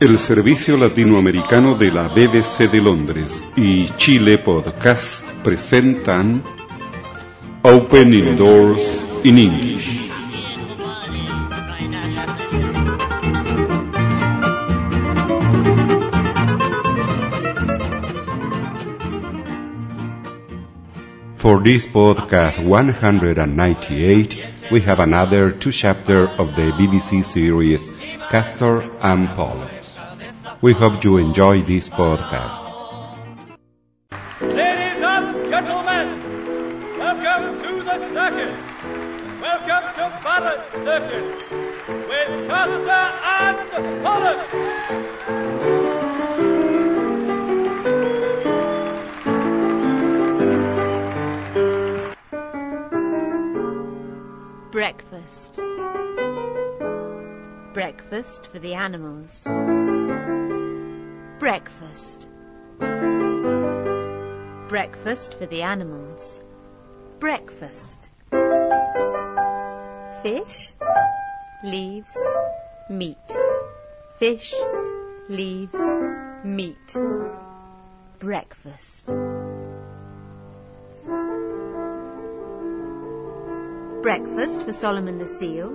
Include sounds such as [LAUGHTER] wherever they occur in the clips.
El servicio latinoamericano de la BBC de Londres y Chile Podcast presentan Opening Doors in English. For this podcast 198, we have another two chapter of the BBC series Castor and Pollux. We hope you enjoy this podcast. Ladies and gentlemen, welcome to the circus. Welcome to Barrett Circus with Castor and Pollux. Breakfast. Breakfast for the animals. Breakfast. Breakfast for the animals. Breakfast. Fish, leaves, meat. Fish, leaves, meat. Breakfast. Breakfast for Solomon the seal.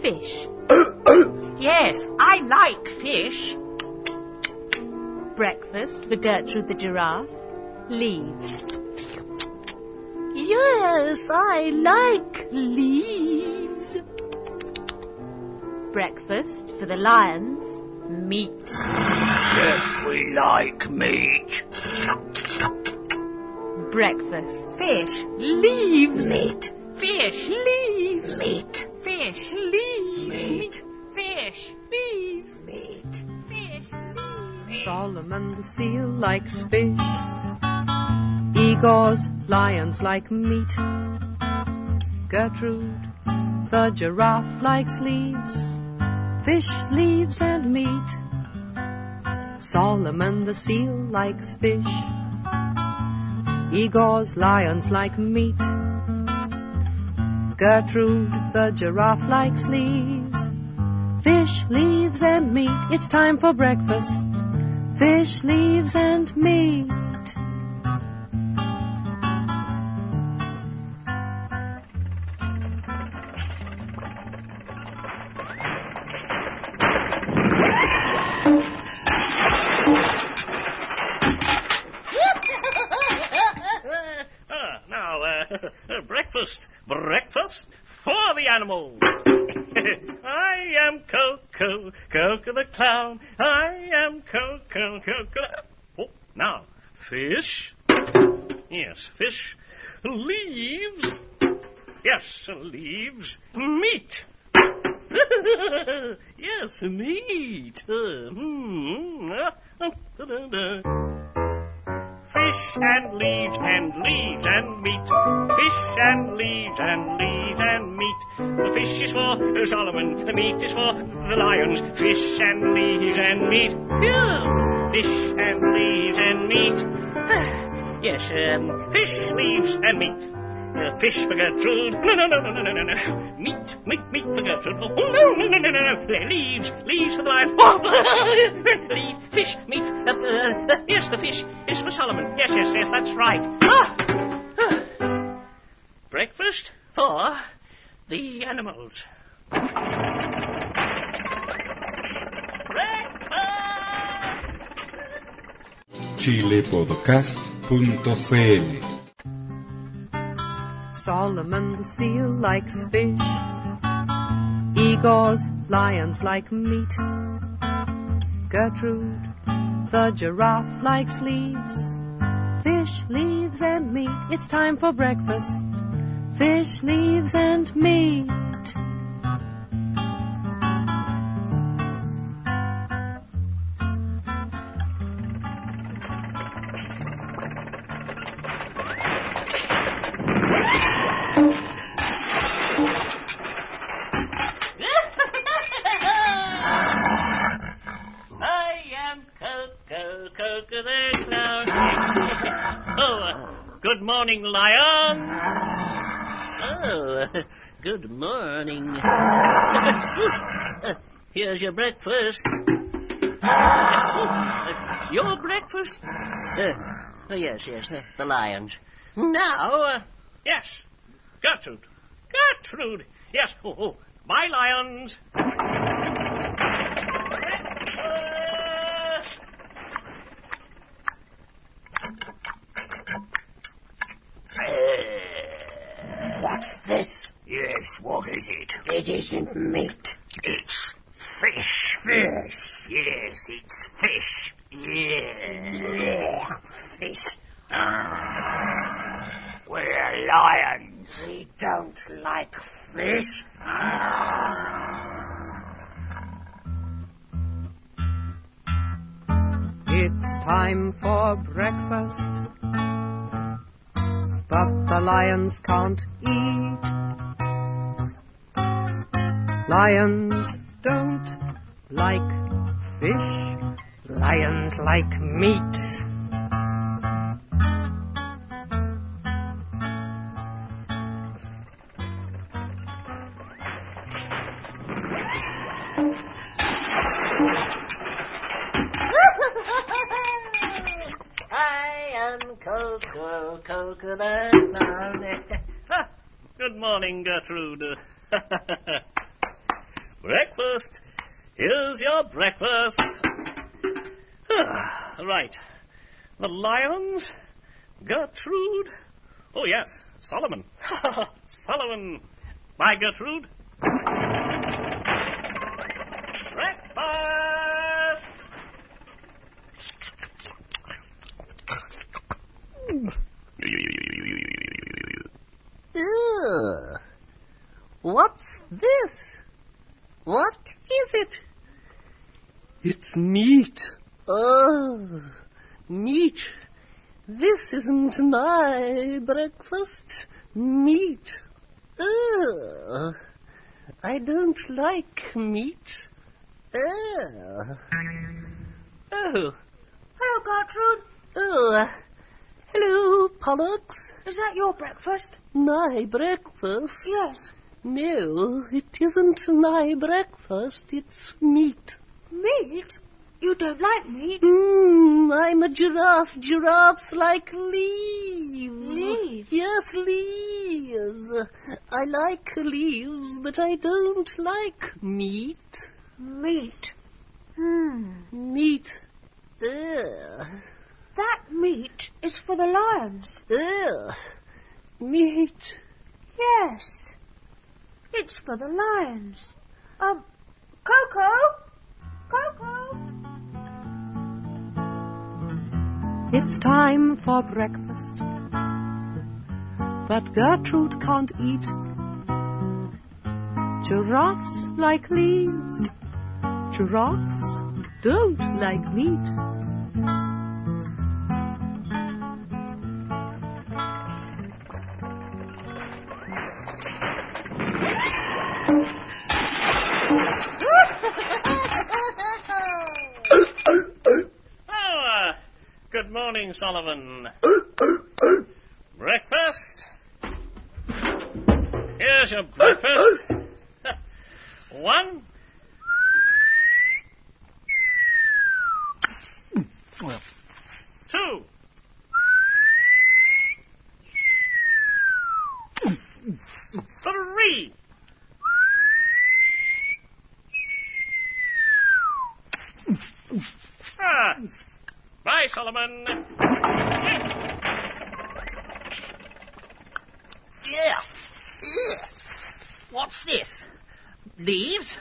Fish. [COUGHS] Yes, I like fish. Breakfast for Gertrude the giraffe. Leaves. Yes, I like leaves. Breakfast for the lions. Meat. Yes, we like meat. Breakfast. Fish, Leaves. meat, Fish. Leaves. meat, Fish. Leaves. Meat. Fish. Leaves. meat. Fish. Leaves. Solomon the seal likes fish. Igor's lions like meat. Gertrude the giraffe likes leaves. Fish, leaves, and meat. Solomon the seal likes fish. Igor's lions like meat. Gertrude the giraffe likes leaves. Fish, leaves, and meat. It's time for breakfast. Fish, leaves, and meat. For Solomon, the meat is for the lions. Fish and leaves and meat. Phew! Fish and leaves and meat. yes, um, fish, leaves and meat. Uh, fish for Gertrude. No, no, no, no, no, no, no, no. Meat, meat, meat for Gertrude. Oh, no, no, no, no, no, no. Leaves, leaves for the lions. Oh, [LAUGHS] leaves, fish, meat. Uh, uh, uh, yes, the fish is for Solomon. Yes, yes, yes, that's right. Ah! Ah. Breakfast for the animals. chilepodcast.cl Solomon the seal likes fish. Igor's lions like meat. Gertrude the giraffe likes leaves. Fish, leaves, and meat. It's time for breakfast. Fish, leaves, and meat. Breakfast. [LAUGHS] Your breakfast? Uh, oh, yes, yes, uh, the lions. Now, uh, yes, Gertrude. Gertrude! Yes, oh, oh, my lions. Breakfast! What's this? Yes, what is it? It isn't meat. It's fish. Fish. Yes, it's fish. Yeah. Fish. Ah. We're lions. We don't like fish. It's time for breakfast. But the lions can't eat. Lions don't like fish. Lions like meat. I am Coco, Coco the lion. Good morning, Gertrude. [LAUGHS] breakfast. Here's your breakfast. Ah, right. The lions, Gertrude. Oh, yes, Solomon. [LAUGHS] Solomon. Bye, Gertrude. Breakfast. Ugh. What's this? What is it? It's meat. Oh, meat. This isn't my breakfast. Meat. Ugh. I don't like meat. Ugh. Oh. oh hello, Gertrude. Oh. Hello, Pollux. Is that your breakfast? My breakfast? Yes. No, it isn't my breakfast. It's meat. Meat? You don't like meat? Mm, I'm a giraffe. Giraffes like leaves. Leaves? Yes, leaves. I like leaves, but I don't like meat. Meat. Hmm. Meat. Ugh. That meat is for the lions. Ugh. Meat. Yes. It's for the lions. Um, Coco? Coco? It's time for breakfast. But Gertrude can't eat. Giraffes like leaves. Giraffes don't like meat. Good morning, Solomon. breakfast. Here's your breakfast. One. Two. Three. Ah. Bye, Solomon. Yeah. Ugh. What's this? Leaves?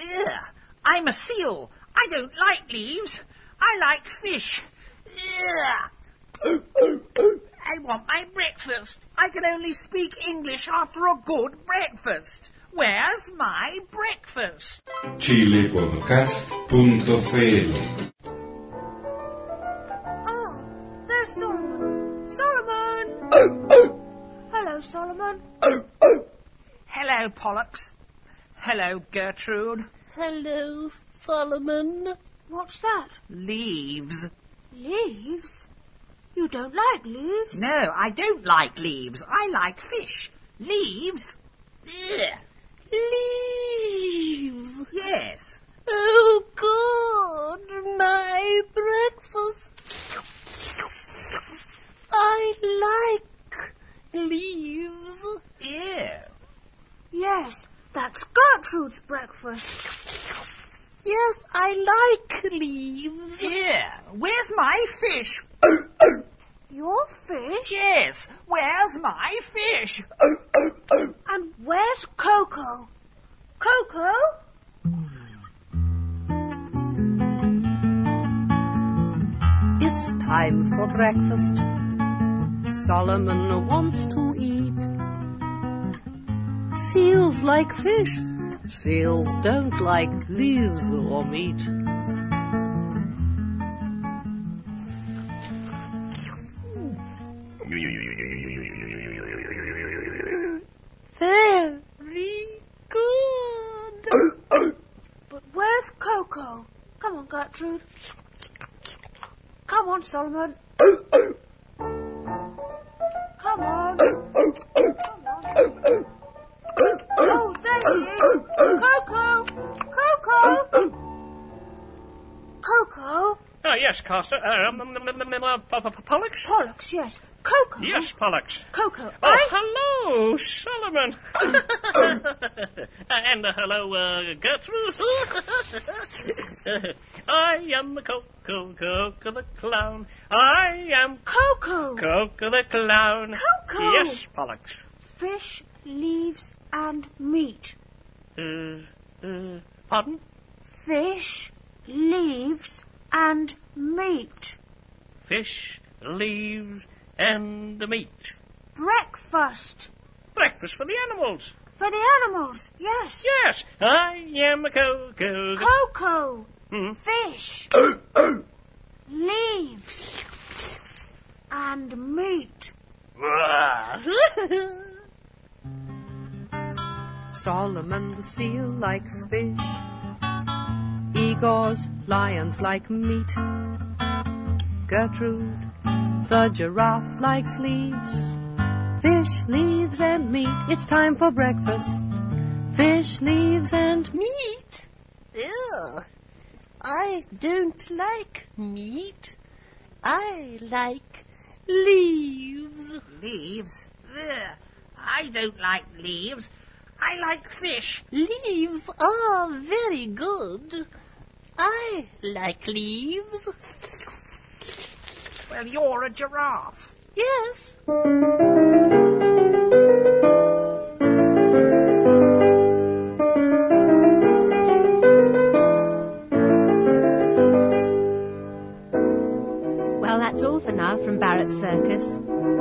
Ugh. I'm a seal. I don't like leaves. I like fish. Ugh. I want my breakfast. I can only speak English after a good breakfast. Where's my breakfast? chilepodcast.cl Oh, ah, there's Solomon. Solomon! Oh, oh! Hello, Solomon. Oh, oh! Hello, Pollux. Hello, Gertrude. Hello, Solomon. What's that? Leaves. Leaves? You don't like leaves? No, I don't like leaves. I like fish. Leaves? Ugh. Leaves. Yes. Oh, God, my breakfast. I like leaves. Ew. Yes, that's Gertrude's breakfast. Yes, I like leaves. Yeah. Where's my fish? [COUGHS] Your fish? Yes. Where's my fish? Oh, oh, oh. And where's Coco? Coco? It's time for breakfast. Solomon wants to eat. Seals like fish. Seals don't like leaves or meat. Um, um, um, um, uh, Pollux? Pollux, yes. Coco? Yes, Pollux. Coco, Oh, I... hello, Solomon. [LAUGHS] and uh, hello, uh, Gertrude. [LAUGHS] I am the Coco, Coco the clown. I am Coco! Coco the clown. Coco! Yes, Pollux. Fish, leaves, and meat. Uh, uh, pardon? Fish, leaves, and meat. Fish, leaves, and meat. Breakfast. Breakfast for the animals. For the animals, yes. Yes, I am a Coco. Coco. Hmm. Fish. leaves. And meat. [LAUGHS] Solomon the seal likes fish. Igor's lions like meat. Gertrude, the giraffe likes leaves. Fish, leaves, and meat. It's time for breakfast. Fish, leaves, and Meat? Ew. I don't like meat. I like leaves. Leaves? Ugh. I don't like leaves. I like fish. Leaves are very good. I like leaves. Well, you're a giraffe. Yes. Well, that's all for now from Barrett Circus.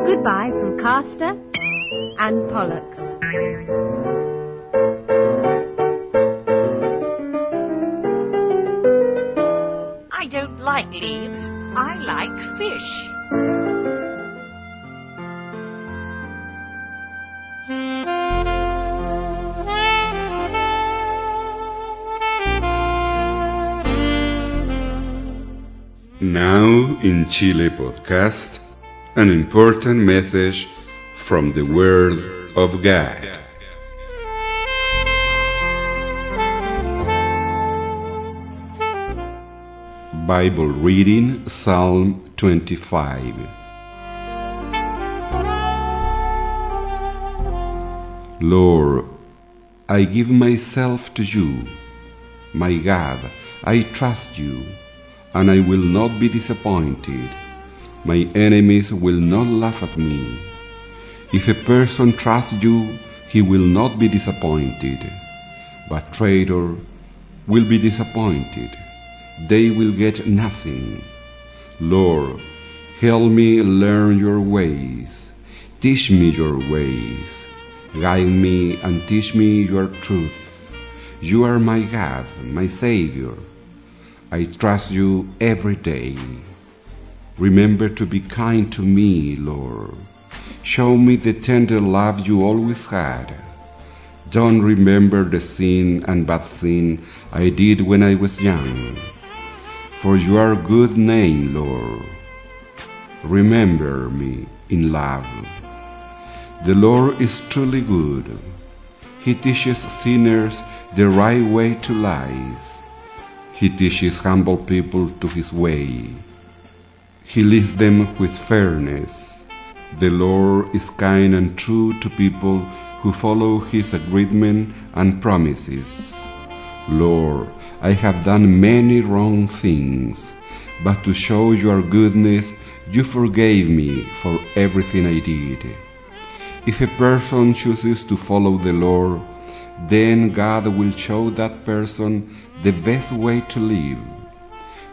Goodbye from Castor and Pollux. Like leaves. I like fish. Now in Chile podcast, an important message from the Word of God. Bible reading Psalm 25. Lord, I give myself to you. My God, I trust you, and I will not be disappointed. My enemies will not laugh at me. If a person trusts you, he will not be disappointed. But traitor will be disappointed. They will get nothing. Lord, help me learn your ways. Teach me your ways. Guide me and teach me your truth. You are my God, my Savior. I trust you every day. Remember to be kind to me, Lord. Show me the tender love you always had. Don't remember the sin and bad thing I did when I was young. For your good name, Lord. Remember me in love. The Lord is truly good. He teaches sinners the right way to lies. He teaches humble people to his way. He leads them with fairness. The Lord is kind and true to people who follow his agreement and promises. Lord, I have done many wrong things, but to show your goodness, you forgave me for everything I did. If a person chooses to follow the Lord, then God will show that person the best way to live.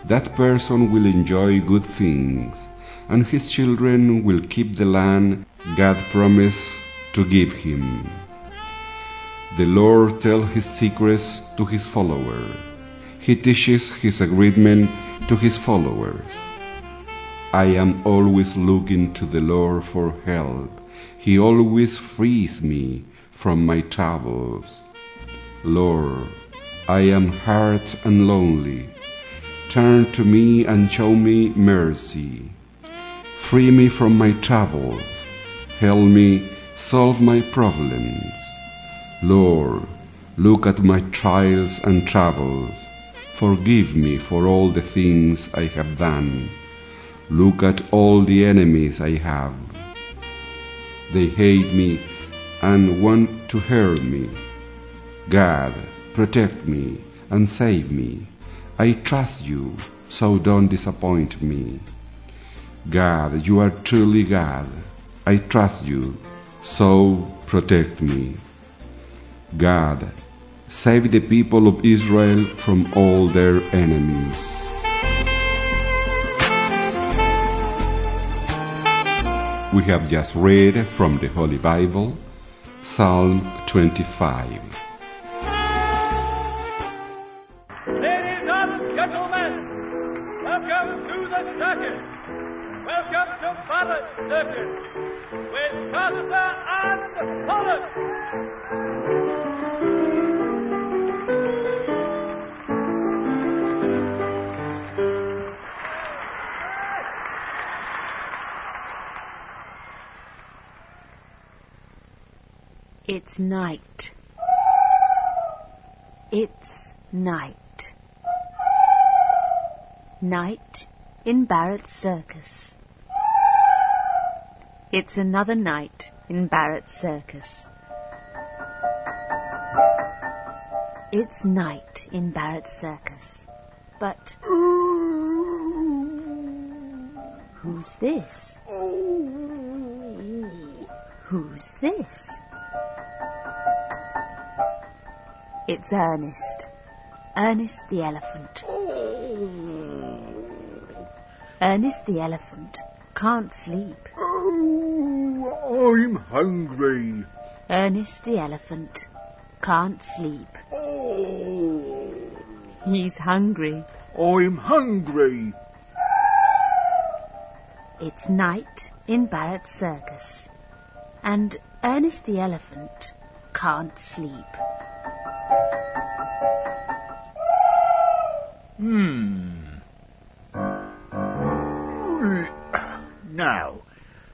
That person will enjoy good things, and his children will keep the land God promised to give him. The Lord tells his secrets to his followers. He teaches his agreement to his followers. I am always looking to the Lord for help. He always frees me from my troubles. Lord, I am hurt and lonely. Turn to me and show me mercy. Free me from my troubles. Help me solve my problems. Lord, look at my trials and troubles. Forgive me for all the things I have done. Look at all the enemies I have. They hate me and want to hurt me. God, protect me and save me. I trust you, so don't disappoint me. God, you are truly God. I trust you, so protect me. God, save the people of Israel from all their enemies. We have just read from the Holy Bible, Psalm 25. Ladies and gentlemen, welcome to the circus. Welcome to Barrett Circus with Castor and Pollux. Night. It's night. Night in Barrett's Circus. It's another night in Barrett's Circus. It's night in Barrett's Circus. But who's this? Oh. Who's this? It's Ernest. Ernest the elephant. Ernest the elephant can't sleep. Oh, I'm hungry. Ernest the elephant can't sleep. Oh, He's hungry. I'm hungry. It's night in Barrett's Circus. And Ernest the elephant can't sleep. Hmm. Now,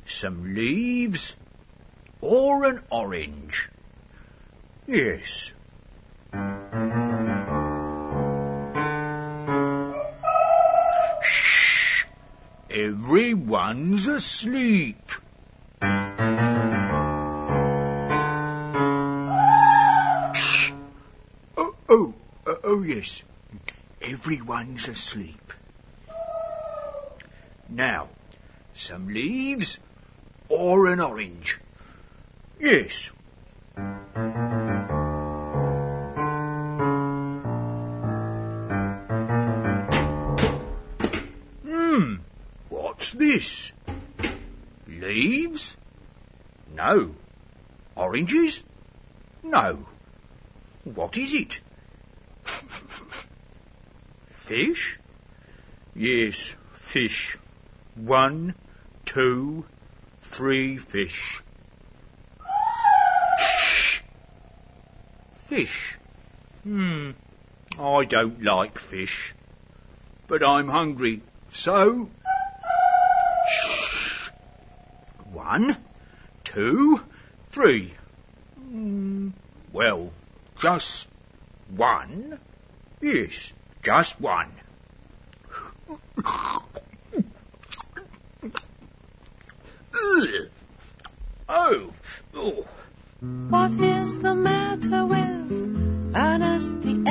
some leaves or an orange. Yes. Shh. Everyone's asleep. Oh, oh, uh, oh yes. Everyone's asleep. Now, some leaves or an orange. Yes. Hmm, what's this? Leaves? No. Oranges? No. What is it? Fish? Yes, fish. One, two, three fish. Fish. Hmm. I don't like fish. But I'm hungry, so. One, two, three. Mm, well, just one. Yes, just one. Oh, oh. What is the matter with Ernest the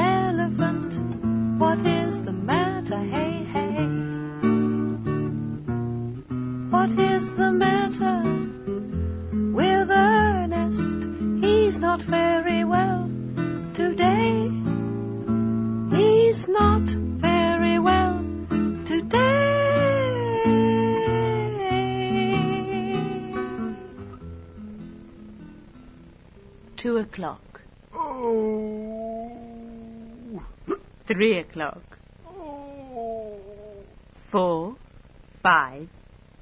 o'clock. Oh. Three o'clock. Oh. Four, five,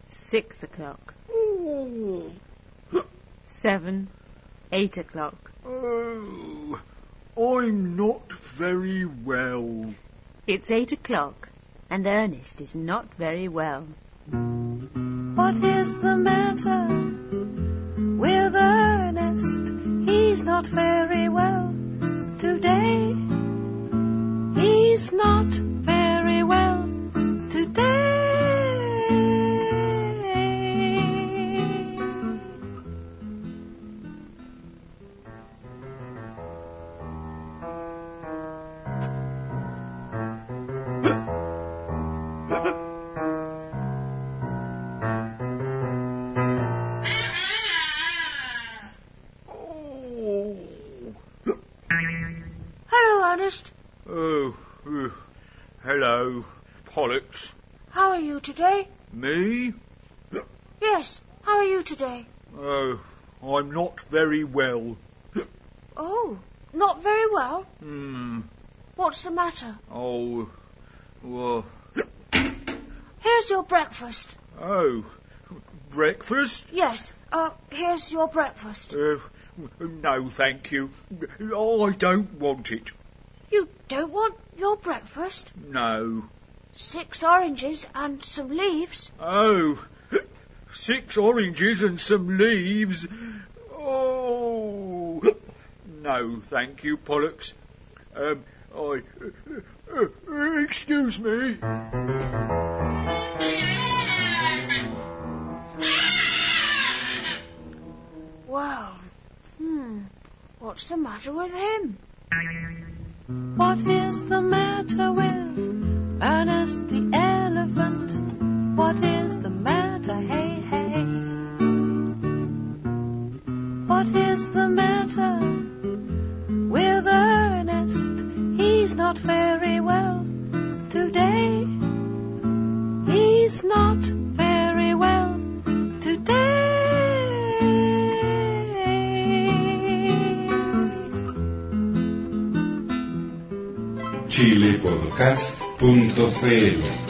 six o'clock. Oh. Seven, eight o'clock. Oh. I'm not very well. It's eight o'clock, and Ernest is not very well. What is the matter? Not very well today. He's not very well today. Matter? Oh. Well. Here's your breakfast. Oh. Breakfast? Yes, uh, here's your breakfast. Uh, no, thank you. I don't want it. You don't want your breakfast? No. Six oranges and some leaves. Oh, six oranges and some leaves. Oh. No, thank you, Pollux. Um, Excuse me. Well, hmm, what's the matter with him? What is the matter with Ernest the elephant? What is the matter, hey, hey? What is the matter with Ernest? Not very well today. He's not very well today. chilepodcast.cl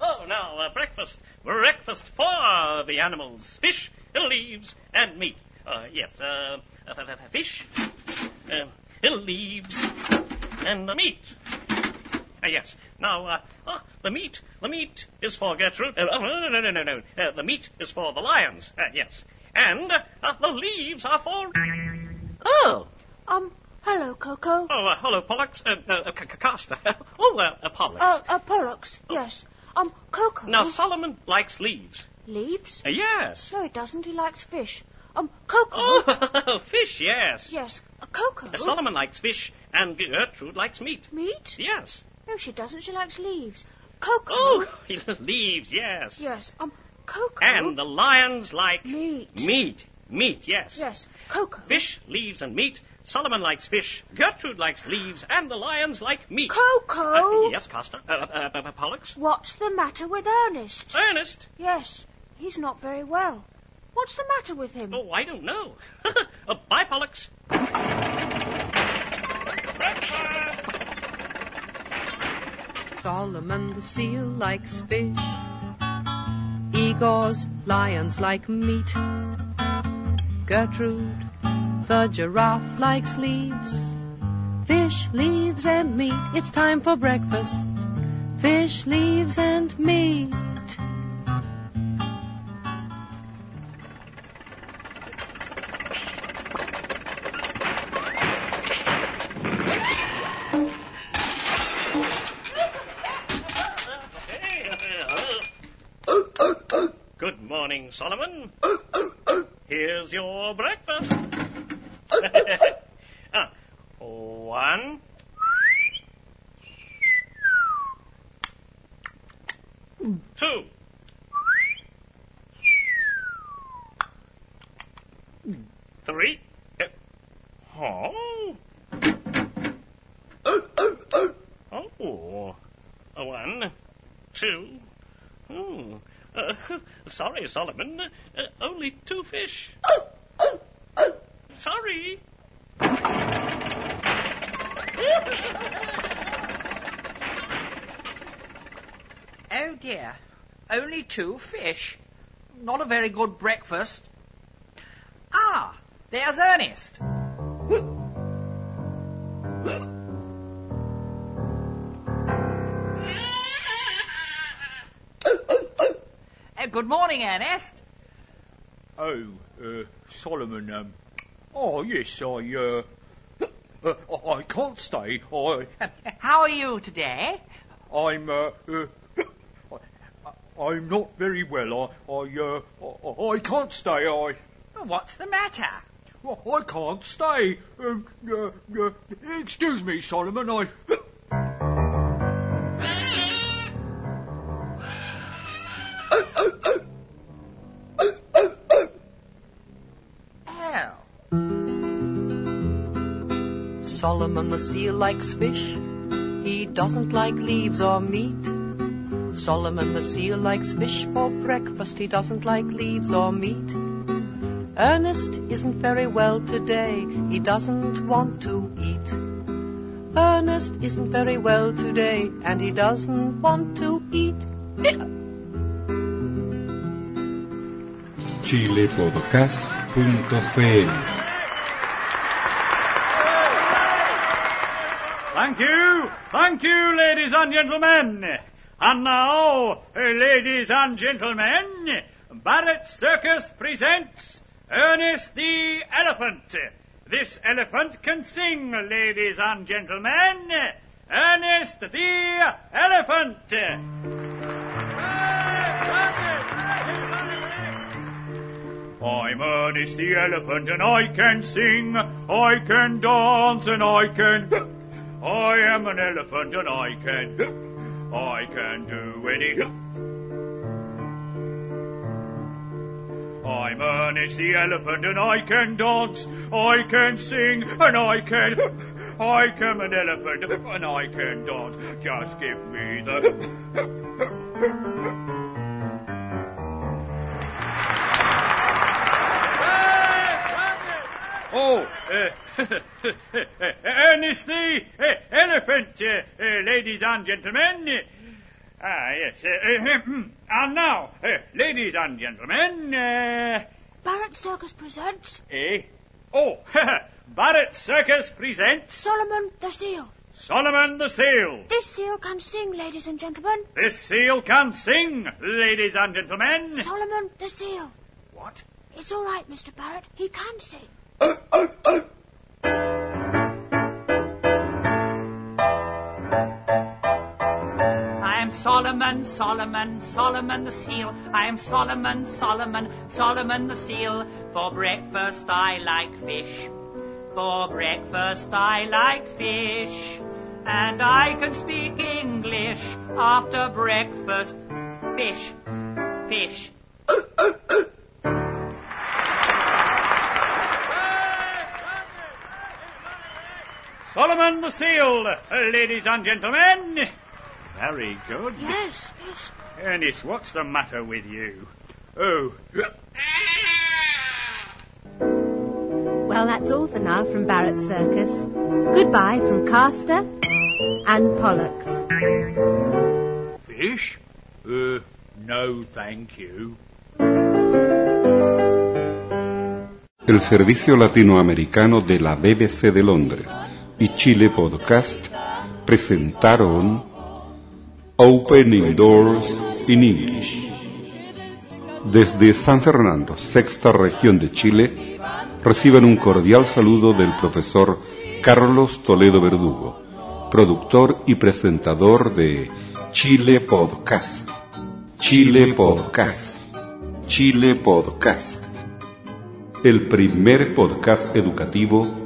Oh, now, uh, breakfast. Breakfast for the animals. Fish, leaves, and meat. Uh, yes, uh, uh, f- f- fish, uh, leaves, and meat. Uh, yes. Now, uh, oh, the meat, the meat is for Gertrude. Uh, oh, no, no, no, no, no. Uh, the meat is for the lions. Uh, yes. And uh, the leaves are for... Oh! Um, hello, Coco. Oh, uh, hello, Pollux. Uh, uh, uh, C- C- Castor. [LAUGHS] oh, uh, uh, Pollux. Uh, uh, Pollux, yes. Um, Coco. Now, Solomon likes leaves. Leaves? Uh, yes. No, he doesn't. He likes fish. Um, Coco. Oh, [LAUGHS] fish, yes. Yes, uh, Coco. Uh, Solomon likes fish, and Gertrude likes meat. Meat? Yes. No, she doesn't. She likes leaves. Coco. Oh, [LAUGHS] leaves, yes. Yes, um, Coco. And the lions like Meat. meat. Meat, yes. Yes, Coco. Fish, leaves, and meat. Solomon likes fish. Gertrude likes leaves, and the lions like meat. Coco. Uh, yes, Castor. Uh, uh, uh, uh, Pollux. What's the matter with Ernest? Ernest. Yes, he's not very well. What's the matter with him? Oh, I don't know. [LAUGHS] uh, bye, Pollux. Solomon the seal likes fish. Igor's lions like meat. Gertrude the giraffe likes leaves. Fish, leaves, and meat. It's time for breakfast. Fish, leaves, and meat. Morning, Solomon. Oh, oh, oh. Here's your breakfast. ah, one. Two. Three. Oh. Oh. One. Two. Oh. Uh, sorry, Solomon. Uh, only two fish. Sorry. Oh dear. Only two fish. Not a very good breakfast. Ah, there's Ernest. Good morning, Ernest. Oh, uh, Solomon, um, oh, yes, I, uh, uh, I can't stay. I, How are you today? I'm, uh, uh, I'm not very well. I, I, uh, I, I can't stay. I, What's the matter? I can't stay. Um, uh, uh, excuse me, Solomon. I. Solomon the seal likes fish. He doesn't like leaves or meat. Solomon the seal likes fish for breakfast. He doesn't like leaves or meat. Ernest isn't very well today. He doesn't want to eat. Ernest isn't very well today and he doesn't want to eat. chilepodcast.cl Thank you. Thank you, ladies and gentlemen. And now, ladies and gentlemen, Barrett Circus presents Ernest the Elephant. This elephant can sing, ladies and gentlemen. Ernest the Elephant. I'm Ernest the Elephant and I can sing, I can dance and I can... I am an elephant and I can... I can do any... I'm Ernest the Elephant and I can dance, I can sing and I can... I am an elephant and I can dance. Just give me the... Oh, uh, [LAUGHS] Ernest the uh, Elephant, uh, uh, ladies and gentlemen. Ah, yes. Uh, uh, and now, uh, ladies and gentlemen, uh, Barrett Circus presents eh? Oh, [LAUGHS] Barrett Circus presents Solomon the Seal. Solomon the Seal. This seal can sing, ladies and gentlemen. This seal can sing, ladies and gentlemen. Solomon the Seal. What? It's all right, Mr. Barrett. He can sing. I am Solomon, Solomon, Solomon the seal. I am Solomon, Solomon, Solomon the seal. For breakfast I like fish. For breakfast I like fish. And I can speak English after breakfast. Fish, fish. Solomon the Seal, ladies and gentlemen. Very good. Yes, yes. Ernest, what's the matter with you? Oh, Well, that's all for now from Barrett Circus. Goodbye from Castor and Pollux. Fish? Uh, no, thank you. El servicio latinoamericano de la BBC de Londres, y Chile Podcast presentaron Opening Doors in English. Desde San Fernando, sexta región de Chile, reciben un cordial saludo del profesor Carlos Toledo Verdugo, productor y presentador de Chile Podcast. Chile Podcast. Chile Podcast. El primer podcast educativo